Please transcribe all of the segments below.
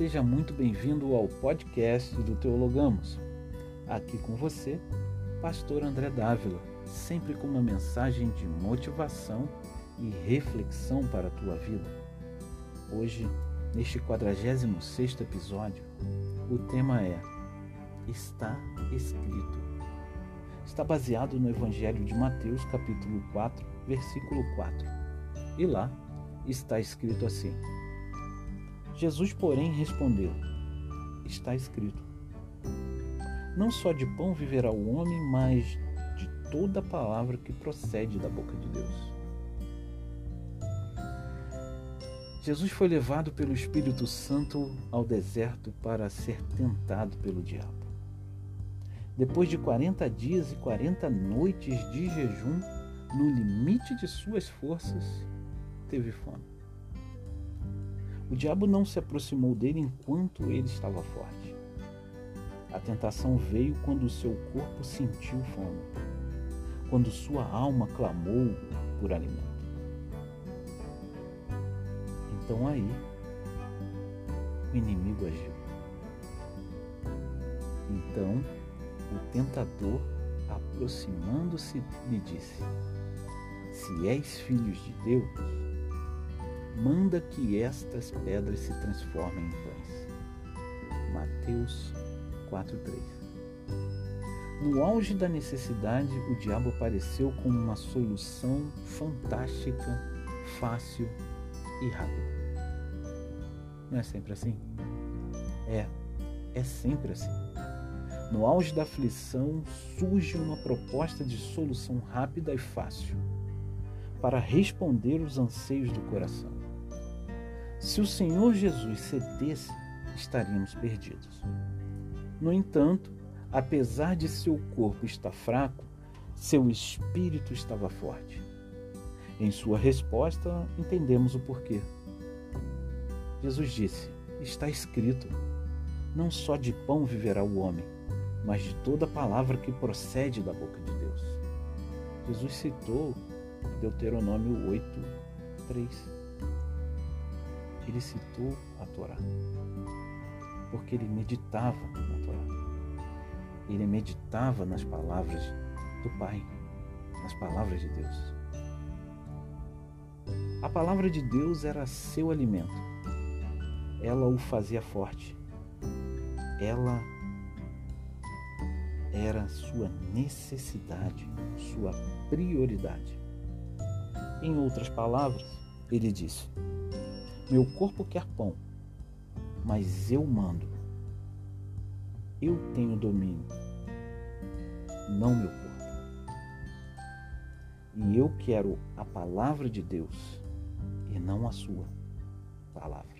seja muito bem-vindo ao podcast do Teologamos. Aqui com você, Pastor André Dávila, sempre com uma mensagem de motivação e reflexão para a tua vida. Hoje, neste 46 episódio, o tema é Está escrito. Está baseado no Evangelho de Mateus, capítulo 4, versículo 4. E lá está escrito assim: Jesus, porém, respondeu: Está escrito: Não só de pão viverá o homem, mas de toda palavra que procede da boca de Deus. Jesus foi levado pelo Espírito Santo ao deserto para ser tentado pelo diabo. Depois de 40 dias e 40 noites de jejum, no limite de suas forças, teve fome. O diabo não se aproximou dele enquanto ele estava forte. A tentação veio quando o seu corpo sentiu fome, quando sua alma clamou por alimento. Então aí o inimigo agiu. Então o tentador, aproximando-se, lhe disse: Se és filhos de Deus, manda que estas pedras se transformem em pães. Mateus 4:3. No auge da necessidade, o diabo apareceu como uma solução fantástica, fácil e rápida. Não é sempre assim? É, é sempre assim. No auge da aflição surge uma proposta de solução rápida e fácil para responder os anseios do coração. Se o Senhor Jesus cedesse, estaríamos perdidos. No entanto, apesar de seu corpo estar fraco, seu espírito estava forte. Em sua resposta, entendemos o porquê. Jesus disse: Está escrito: Não só de pão viverá o homem, mas de toda palavra que procede da boca de Deus. Jesus citou Deuteronômio 8, 3 ele citou a Torá, porque ele meditava na Torá. Ele meditava nas palavras do Pai, nas palavras de Deus. A palavra de Deus era seu alimento. Ela o fazia forte. Ela era sua necessidade, sua prioridade. Em outras palavras, ele disse: meu corpo quer pão, mas eu mando. Eu tenho domínio, não meu corpo. E eu quero a palavra de Deus e não a sua palavra.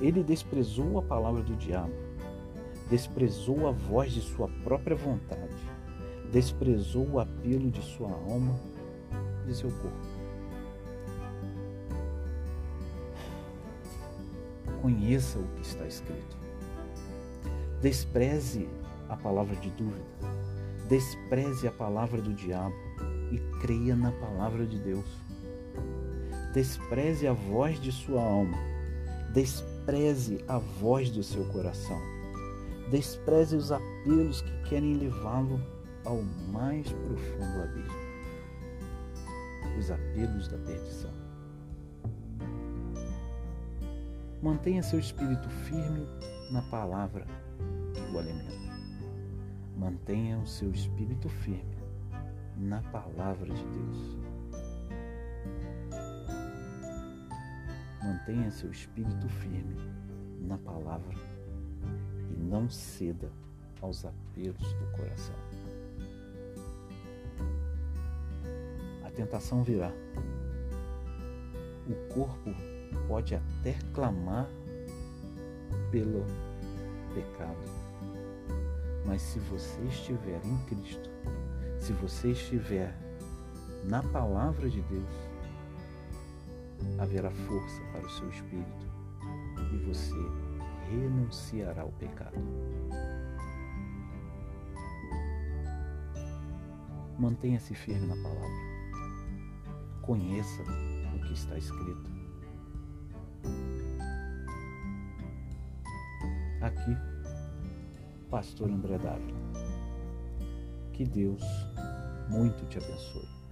Ele desprezou a palavra do diabo, desprezou a voz de sua própria vontade, desprezou o apelo de sua alma de seu corpo. Conheça o que está escrito. Despreze a palavra de dúvida, despreze a palavra do diabo e creia na palavra de Deus. Despreze a voz de sua alma, despreze a voz do seu coração, despreze os apelos que querem levá-lo ao mais profundo abismo os apelos da perdição. Mantenha seu espírito firme na palavra que o alimenta. Mantenha o seu espírito firme na palavra de Deus. Mantenha seu espírito firme na palavra e não ceda aos apelos do coração. A tentação virá. O corpo pode até clamar pelo pecado. Mas se você estiver em Cristo, se você estiver na palavra de Deus, haverá força para o seu espírito e você renunciará ao pecado. Mantenha-se firme na palavra. Conheça o que está escrito Aqui, Pastor André Dávila. Que Deus muito te abençoe.